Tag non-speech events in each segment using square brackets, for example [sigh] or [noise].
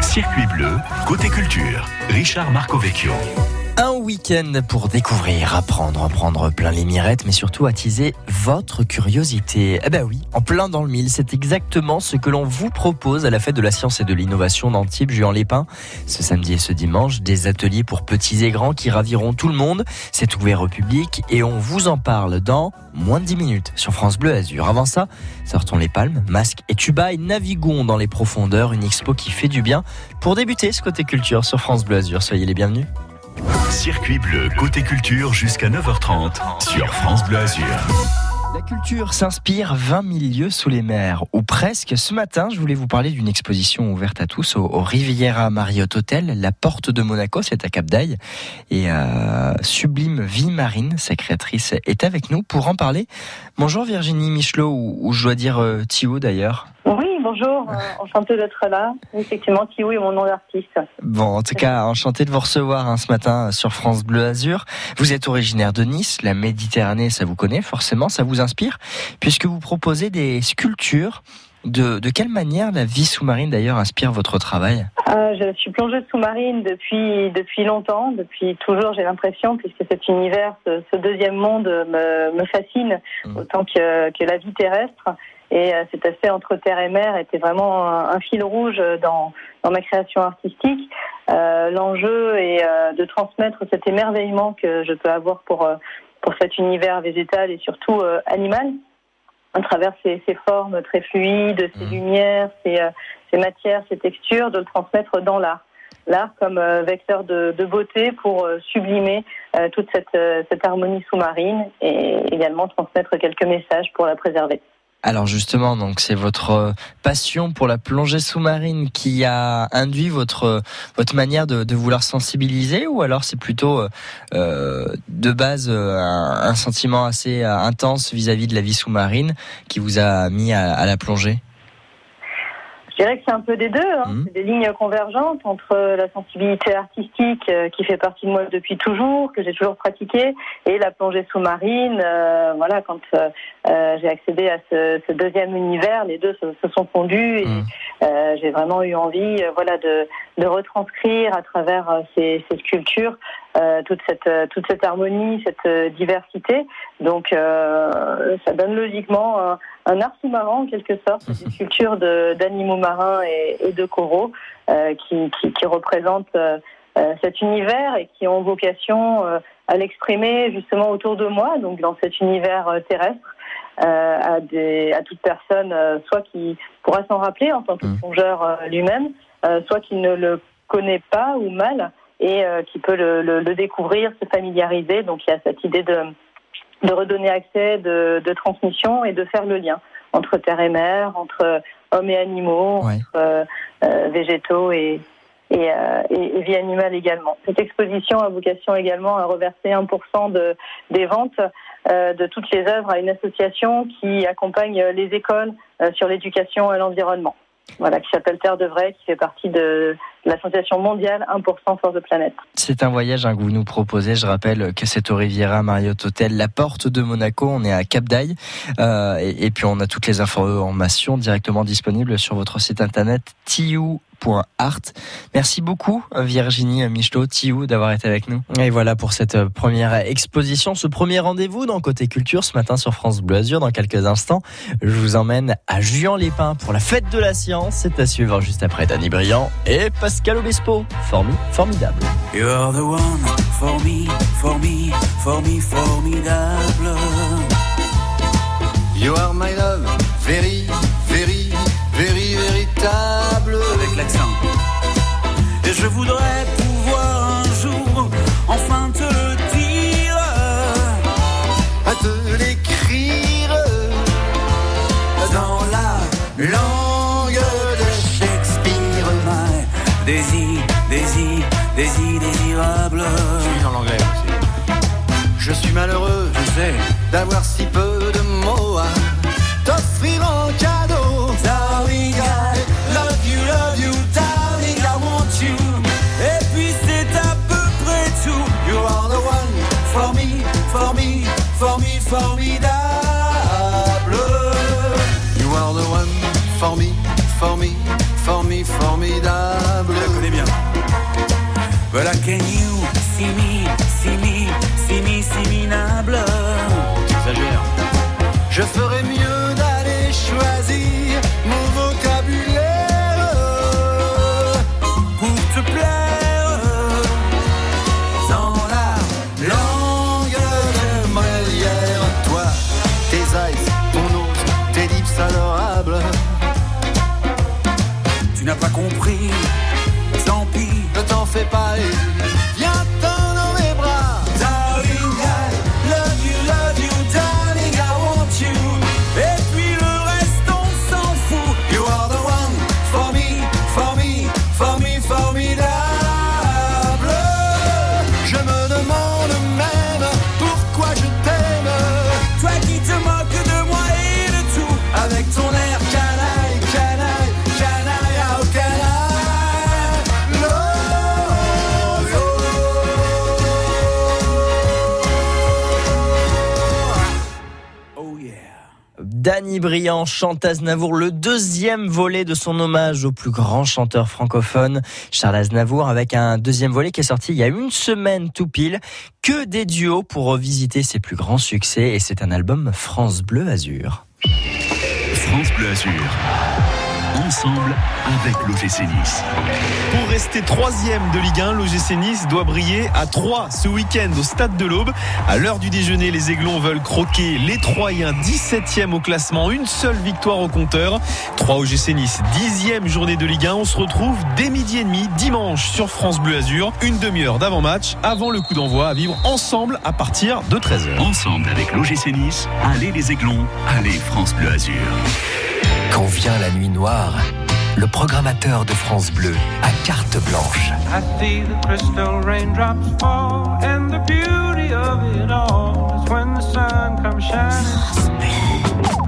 Circuit bleu, côté culture. Richard Marcovecchio. Un week-end pour découvrir, apprendre, prendre plein les mirettes, mais surtout attiser votre curiosité. Eh ben oui, en plein dans le mille, c'est exactement ce que l'on vous propose à la fête de la science et de l'innovation d'Antibes, Juan-les-Pins. Ce samedi et ce dimanche, des ateliers pour petits et grands qui raviront tout le monde. C'est ouvert au public et on vous en parle dans moins de 10 minutes sur France Bleu Azur. Avant ça, sortons les palmes, masques et tuba et naviguons dans les profondeurs, une expo qui fait du bien. Pour débuter ce côté culture sur France Bleu Azur, soyez les bienvenus. Circuit bleu, côté culture jusqu'à 9h30 sur France Bleu Azur. La culture s'inspire 20 000 lieux sous les mers, ou presque. Ce matin, je voulais vous parler d'une exposition ouverte à tous au, Riviera Marriott Hotel, la porte de Monaco, c'est à Cap d'Aille. Et euh, Sublime Vie Marine, sa créatrice, est avec nous pour en parler. Bonjour Virginie Michelot, ou, je dois dire euh, d'ailleurs. Oui, bonjour, euh, enchanté d'être là. Effectivement, Kiwi est mon nom d'artiste. Bon, en tout cas, enchanté de vous recevoir hein, ce matin euh, sur France Bleu Azur. Vous êtes originaire de Nice, la Méditerranée, ça vous connaît forcément, ça vous inspire, puisque vous proposez des sculptures. De, de quelle manière la vie sous-marine d'ailleurs inspire votre travail euh, Je suis plongeuse sous-marine depuis depuis longtemps, depuis toujours j'ai l'impression, puisque cet univers, ce, deuxième monde me, me fascine mmh. autant que, que la vie terrestre. Et euh, cet aspect entre terre et mer était vraiment un, fil rouge dans, dans ma création artistique. Euh, L'enjeu est euh, de transmettre cet émerveillement que je peux avoir pour, euh, pour cet univers végétal et surtout animal à travers ces, ces, formes très fluides, ces mmh. lumières, ces, ces, matières, ces textures, de le transmettre dans l'art. L'art comme vecteur de, de, beauté pour sublimer toute cette, cette harmonie sous-marine et également transmettre quelques messages pour la préserver. Alors justement, donc c'est votre euh, passion pour la plongée sous-marine qui a induit votre votre manière de, vouloir sensibiliser, ou alors c'est plutôt euh, euh de base euh, un, sentiment assez intense vis-à-vis de la vie sous-marine qui vous a mis à la plongée? Je dirais que c'est un peu des deux. Hein. Mmh. C'est des lignes convergentes entre la sensibilité artistique euh, qui fait partie de moi depuis toujours, que j'ai toujours pratiqué, et la plongée sous-marine. Euh, voilà, quand euh, euh, j'ai accédé à ce, ce, deuxième univers, les deux se, se sont fondus et mmh. j'ai vraiment eu envie, voilà, de, de, retranscrire à travers ces, ces sculptures toute cette toute cette harmonie, cette diversité. Donc, ça donne logiquement un art sous-marin en quelque sorte, [laughs] des sculptures d'animaux marins et, et, de coraux euh, qui, qui, qui, représentent euh, euh, cet univers et qui ont vocation euh, à l'exprimer justement autour de moi, donc dans cet univers euh, terrestre, à, des, à toute personne, soit qui pourra s'en rappeler en tant que mmh. plongeur lui-même, soit qui ne le connaît pas ou mal et qui peut le, le, le découvrir, se familiariser. Donc il y a cette idée de de redonner accès, de, de, transmission et de faire le lien entre terre et mer, entre hommes et animaux, entre euh, euh, végétaux et, et, euh, et, vie animale également. Cette exposition a vocation également à reverser 1% de, des ventes euh, de toutes les œuvres à une association qui accompagne les écoles sur l'éducation et l'environnement voilà, qui s'appelle Terre de Vrai, qui fait partie de l'association mondiale 1% Force de Planète. C'est un voyage hein, que vous nous proposez. Je rappelle que c'est au Riviera Marriott Hotel, la porte de Monaco. On est à Cap d'Aille. Euh, et, et, puis on a toutes les informations directement disponibles sur votre site internet tiu art. Merci beaucoup Virginie Michelot, Tiou, d'avoir été avec nous. Et voilà pour cette euh, première exposition, ce premier rendez-vous dans Côté Culture ce matin sur France Bleu Azur. Dans quelques instants, je vous emmène à Juan-les-Pins pour la fête de la science. C'est à suivre juste après Danny Briand et Pascal Obispo. Formi, formidable. You're the one for me, for me, for me, formidable. You are my love, very, Et je voudrais pouvoir un jour enfin te le dire. À te l'écrire dans la langue de Shakespeare. My désir, désir, désir désirable. Je suis en l'anglais aussi. Je suis malheureux, je sais, d'avoir si peu formidable. You are the one for me, for me, for me, formidable. Je la connais bien. But I can you see me, see me, see me, see me, nable. Je fais compris, tant pis, ne t'en fais pas et viens-t'en Danny Briand chante Aznavour, le deuxième volet de son hommage au plus grand chanteur francophone, Charles Aznavour, avec un deuxième volet qui est sorti il y a une semaine tout pile. Que des duos pour revisiter ses plus grands succès et c'est un album France Bleu Azur. France Bleu Azur. Ensemble avec l'OGC Nice. Pour rester troisième de Ligue 1, l'OGC Nice doit briller à 3 ce week-end au Stade de l'Aube. À l'heure du déjeuner, les Aiglons veulent croquer les Troyens 17e au classement, une seule victoire au compteur. 3 OGC Nice, 10e journée de Ligue 1. On se retrouve dès midi et demi dimanche sur France Bleu Azur. Une demi-heure d'avant-match avant le coup d'envoi à vivre ensemble à partir de 13h. Ensemble avec l'OGC Nice, allez les Aiglons, allez France Bleu Azur. Quand vient la nuit noire, le programmateur de France Bleu a carte blanche. I see the crystal raindrops fall, and the beauty of it all is when the sun comes shining.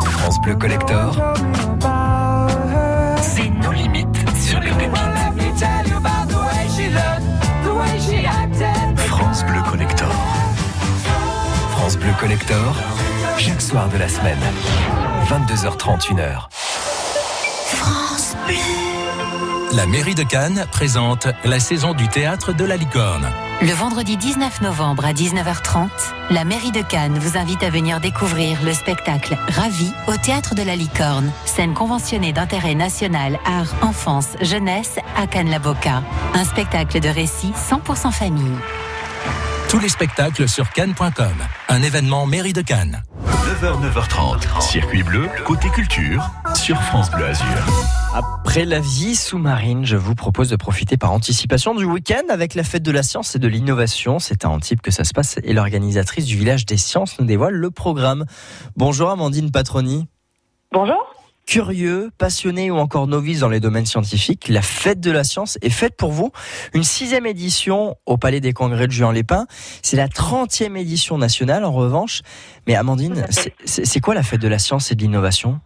France Bleu Collector, c'est nos limites sur les pépites. France Bleu Collector. France Bleu Collector, chaque soir de la semaine, 22h30, 1h. La mairie de Cannes présente la saison du théâtre de la licorne. Le vendredi 19 novembre à 19h30, la mairie de Cannes vous invite à venir découvrir le spectacle Ravi au théâtre de la Licorne, scène conventionnée d'intérêt national art, enfance, jeunesse à Cannes-la-Boca. Un spectacle de récit 100% famille. Tous les spectacles sur cannes.com, un événement mairie de Cannes. 9h, 9h30. Circuit bleu, côté culture, sur France Bleu Azur. Après la vie sous-marine, je vous propose de profiter par anticipation du week-end avec la fête de la science et de l'innovation. C'est à Antibes que ça se passe et l'organisatrice du village des sciences nous dévoile le programme. Bonjour Amandine Patroni. Bonjour. Curieux, passionné ou encore novice dans les domaines scientifiques, la fête de la science est faite pour vous. Une sixième édition au Palais des Congrès de Juan-les-Pins. C'est la trentième édition nationale en revanche. Mais Amandine, c'est c'est quoi la fête de la science et de l'innovation?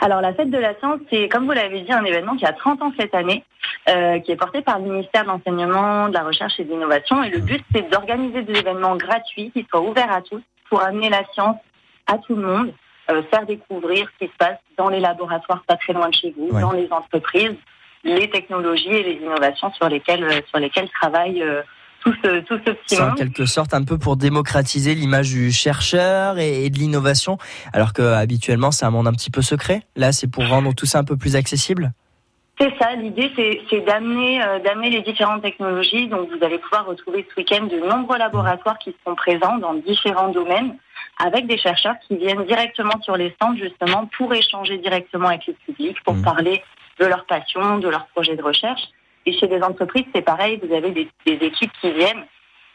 Alors la fête de la science, c'est comme vous l'avez dit un événement qui a 30 ans cette année, euh, qui est porté par le ministère de l'enseignement, de la recherche et de l'innovation. Et le but, c'est d'organiser des événements gratuits qui soient ouverts à tous pour amener la science à tout le monde, euh, faire découvrir ce qui se passe dans les laboratoires pas très loin de chez vous, Ouais. dans les entreprises, les technologies et les innovations sur lesquelles euh, sur lesquelles travaille euh, tout ce tout ce petit C'est en monde. quelque sorte un peu pour démocratiser l'image du chercheur et, et de l'innovation, alors que habituellement c'est un monde un petit peu secret. Là, c'est pour rendre tout ça un peu plus accessible. C'est ça, l'idée c'est d'amener euh, d'amener les différentes technologies. Donc vous allez pouvoir retrouver ce week-end de nombreux laboratoires qui sont présents dans différents domaines avec des chercheurs qui viennent directement sur les stands justement pour échanger directement avec le public, pour Mhm. parler de leur passion, de leurs projets de recherche. Et chez les entreprises, c'est pareil, vous avez des, des équipes qui viennent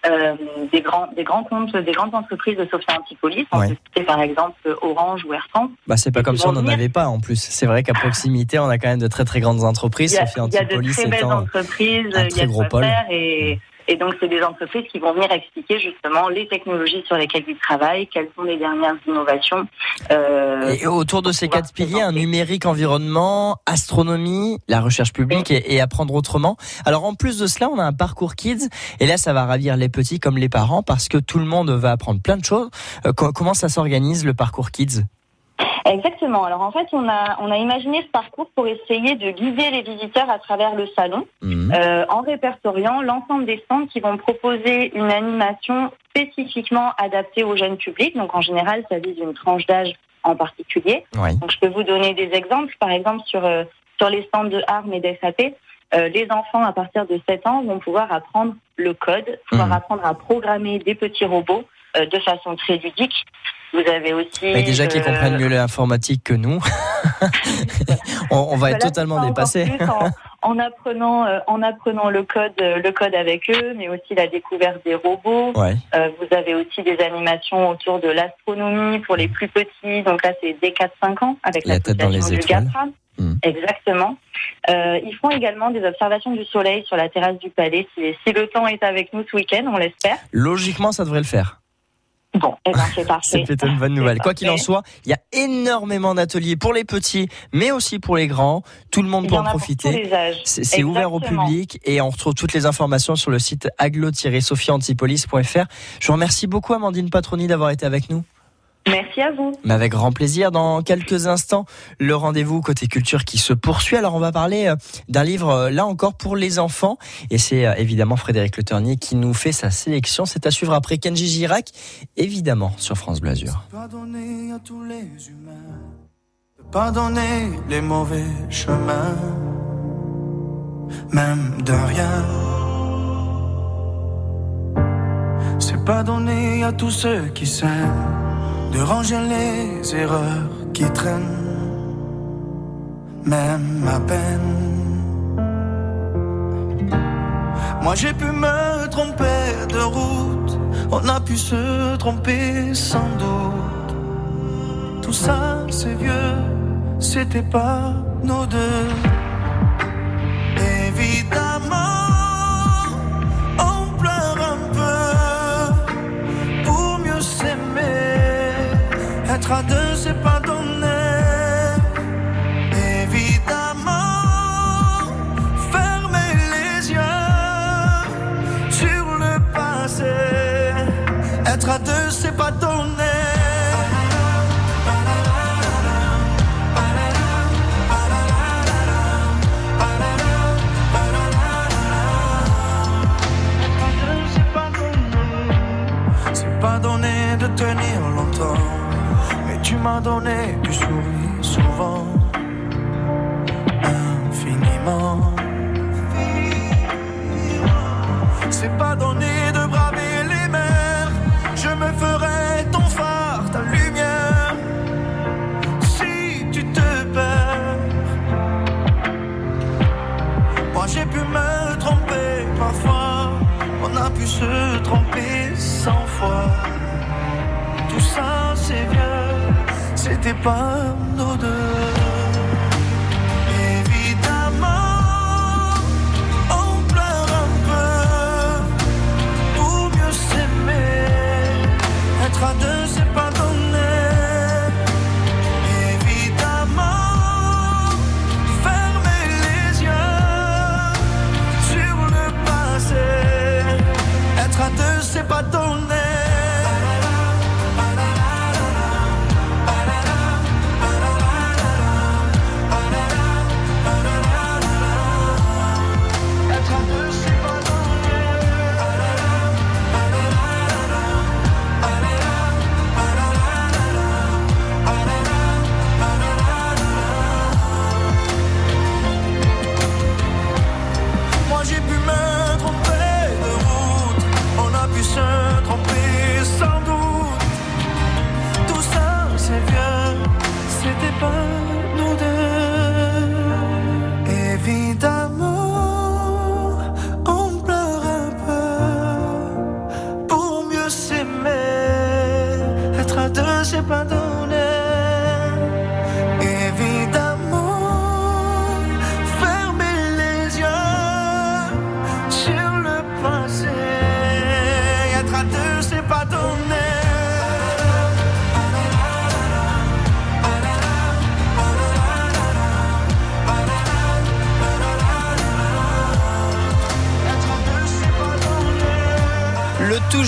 euh, des grands des grands comptes, des grandes entreprises de Sophia Antipolis. On Ouais. par exemple Orange ou Air France. Bah, c'est pas comme si on n'en avait pas en plus. C'est vrai qu'à proximité, on a quand même de très très grandes entreprises. Il y a, Sophie il y a de très belles entreprises, un il y très a de gros quoi pôle. faire et, et donc c'est des entreprises qui vont venir expliquer justement les technologies sur lesquelles ils travaillent, quelles sont les dernières innovations. euh, Et autour de ces quatre piliers, un numérique, environnement, astronomie, la recherche publique et, et apprendre autrement. Alors en plus de cela, on a un parcours kids et là, ça va ravir les petits comme les parents parce que tout le monde va apprendre plein de choses. Euh, co- comment ça s'organise le parcours kids? Exactement. Alors en fait, on a, on a imaginé ce parcours pour essayer de guider les visiteurs à travers le salon Mhm. euh, en répertoriant l'ensemble des stands qui vont proposer une animation spécifiquement adaptée au jeune public. Donc en général, ça vise une tranche d'âge en particulier. Oui. Donc je peux vous donner des exemples. Par exemple, sur, euh, sur les stands de armes et d'SAP, euh, les enfants à partir de 7 ans vont pouvoir apprendre le code, pouvoir Mhm. apprendre à programmer des petits robots euh, de façon très ludique. Vous avez aussi... Mais déjà qu'ils euh, comprennent mieux l'informatique que nous, [laughs] on, on va Voilà, être totalement dépassé. En, en apprenant, euh, en apprenant le code, le code avec eux, mais aussi la découverte des robots. Ouais. Vous avez aussi des animations autour de l'astronomie pour les plus petits. Donc là, c'est dès 4-5 ans avec La tête dans les étoiles. Hmm. Exactement. Euh, ils font également des observations du soleil sur la terrasse du palais. Si, si le temps est avec nous ce week-end, on l'espère. Logiquement, ça devrait le faire. Bon, eh ben, c'est [laughs] C'est parfait. peut-être une bonne nouvelle. C'est Quoi qu'il en soit, il y a énormément d'ateliers pour les petits, mais aussi pour les grands. Tout le monde peut en en profiter. C'est c'est ouvert au public et on retrouve toutes les informations sur le site aglo-sophiantipolis.fr. Je vous remercie beaucoup Amandine Patroni d'avoir été avec nous. Merci à vous. Mais avec grand plaisir, dans quelques instants, le rendez-vous côté culture qui se poursuit. Alors on va parler euh, d'un livre, euh, là encore, pour les enfants. Et c'est euh, évidemment Frédéric Le Ternier qui nous fait sa sélection. C'est à suivre après Kenji Girac, évidemment, sur France Bleu Azur. Pardonner à tous les humains, de pardonner les mauvais chemins, même de rien. C'est pardonner à tous ceux qui s'aiment, de ranger les erreurs qui traînent, même à peine. Moi j'ai pu me tromper de route, on a pu se tromper sans doute. Tout ça c'est vieux, c'était pas nos deux. Être à deux, c'est pas donné. Évidemment, fermer les yeux sur le passé. Être à deux, M'as donné du sourire souvent. Infiniment. C'est pas donné de braver les mers. Je me ferai ton phare, ta lumière. Si tu te perds. Moi j'ai pu me tromper parfois. On a pu se tromper cent fois. C'était pas nos deux.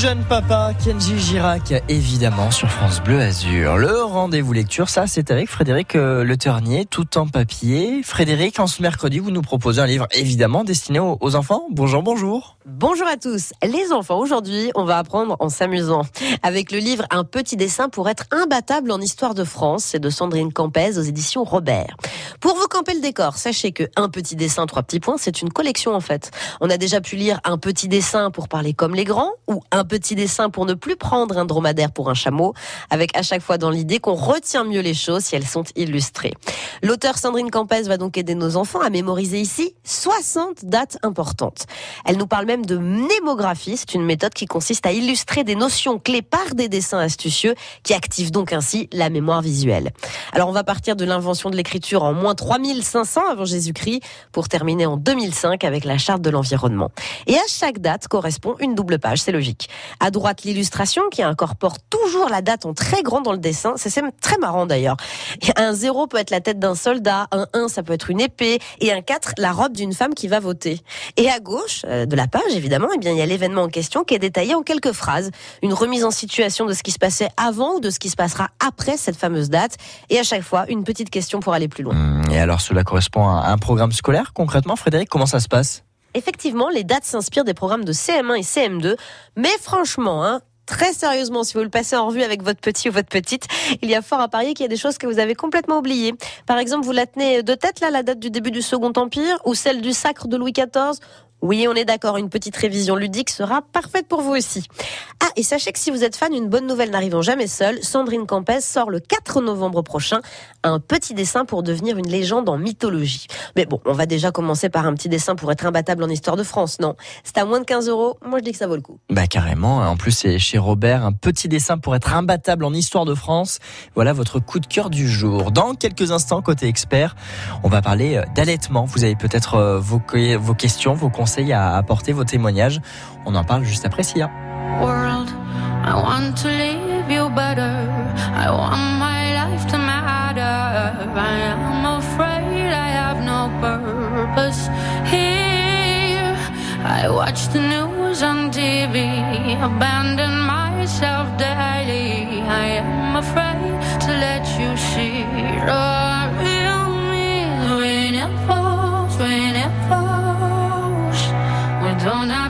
Jeune papa, Kenji Girac, évidemment, sur France Bleu Azur. Le rendez-vous lecture, ça, c'est avec Frédéric euh, Le Ternier, tout en papier. Frédéric, en ce mercredi, vous nous proposez un livre, évidemment, destiné aux, enfants. Bonjour, bonjour. Bonjour à tous. Les enfants, aujourd'hui, on va apprendre en s'amusant. Avec le livre Un petit dessin pour être imbattable en histoire de France, c'est de Sandrine Campès aux éditions Robert. Pour vous camper le décor, sachez que Un petit dessin, trois petits points, c'est une collection en fait. On a déjà pu lire Un petit dessin pour parler comme les grands ou Un petit dessin pour ne plus prendre un dromadaire pour un chameau, avec à chaque fois dans l'idée qu'on retient mieux les choses si elles sont illustrées. L'auteur Sandrine Campès va donc aider nos enfants à mémoriser ici 60 dates importantes. Elle nous parle même de mnémographie, c'est une méthode qui consiste à illustrer des notions clés par des dessins astucieux qui activent donc ainsi la mémoire visuelle. Alors on va partir de l'invention de l'écriture en moins 3500 avant Jésus-Christ pour terminer en 2005 avec la charte de l'environnement. Et à chaque date correspond une double page, c'est logique. À droite l'illustration qui incorpore toujours la date en très grand dans le dessin, c'est très marrant d'ailleurs. Un 0 peut être la tête d'un soldat, un 1 ça peut être une épée et un 4 la robe d'une femme qui va voter. Et à gauche euh, de la page évidemment, eh bien il y a l'événement en question qui est détaillé en quelques phrases, une remise en situation de ce qui se passait avant ou de ce qui se passera après cette fameuse date et à chaque fois une petite question pour aller plus loin. Hum, Et alors, cela correspond à un programme scolaire, concrètement, Frédéric, comment ça se passe? Effectivement, les dates s'inspirent des programmes de CM1 et CM2, mais franchement, hein, Très sérieusement, si vous le passez en revue avec votre petit ou votre petite, il y a fort à parier qu'il y a des choses que vous avez complètement oubliées. Par exemple, vous la tenez de tête là, la date du début du Second Empire ou celle du sacre de Louis XIV oui, on est d'accord, une petite révision ludique sera parfaite pour vous aussi. Ah, et sachez que si vous êtes fan, une bonne nouvelle n'arrivant jamais seule, Sandrine Campès sort le 4 novembre prochain un petit dessin pour devenir une légende en mythologie. Mais bon, on va déjà commencer par un petit dessin pour être imbattable en histoire de France, non? C'est à moins de 15 euros, moi je dis que ça vaut le coup. Bah carrément, en plus c'est chez Robert, un petit dessin pour être imbattable en histoire de France. Voilà votre coup de cœur du jour. Dans quelques instants, côté expert, on va parler euh, d'allaitement. Vous avez peut-être euh, vos, vos questions, vos conseils à apporter, vos témoignages. On en parle juste après Sia. World, I want to leave you better. I want my life to matter. I am afraid I have no purpose here. I watch the news on TV, abandon myself daily. I am afraid to let you see the don't know.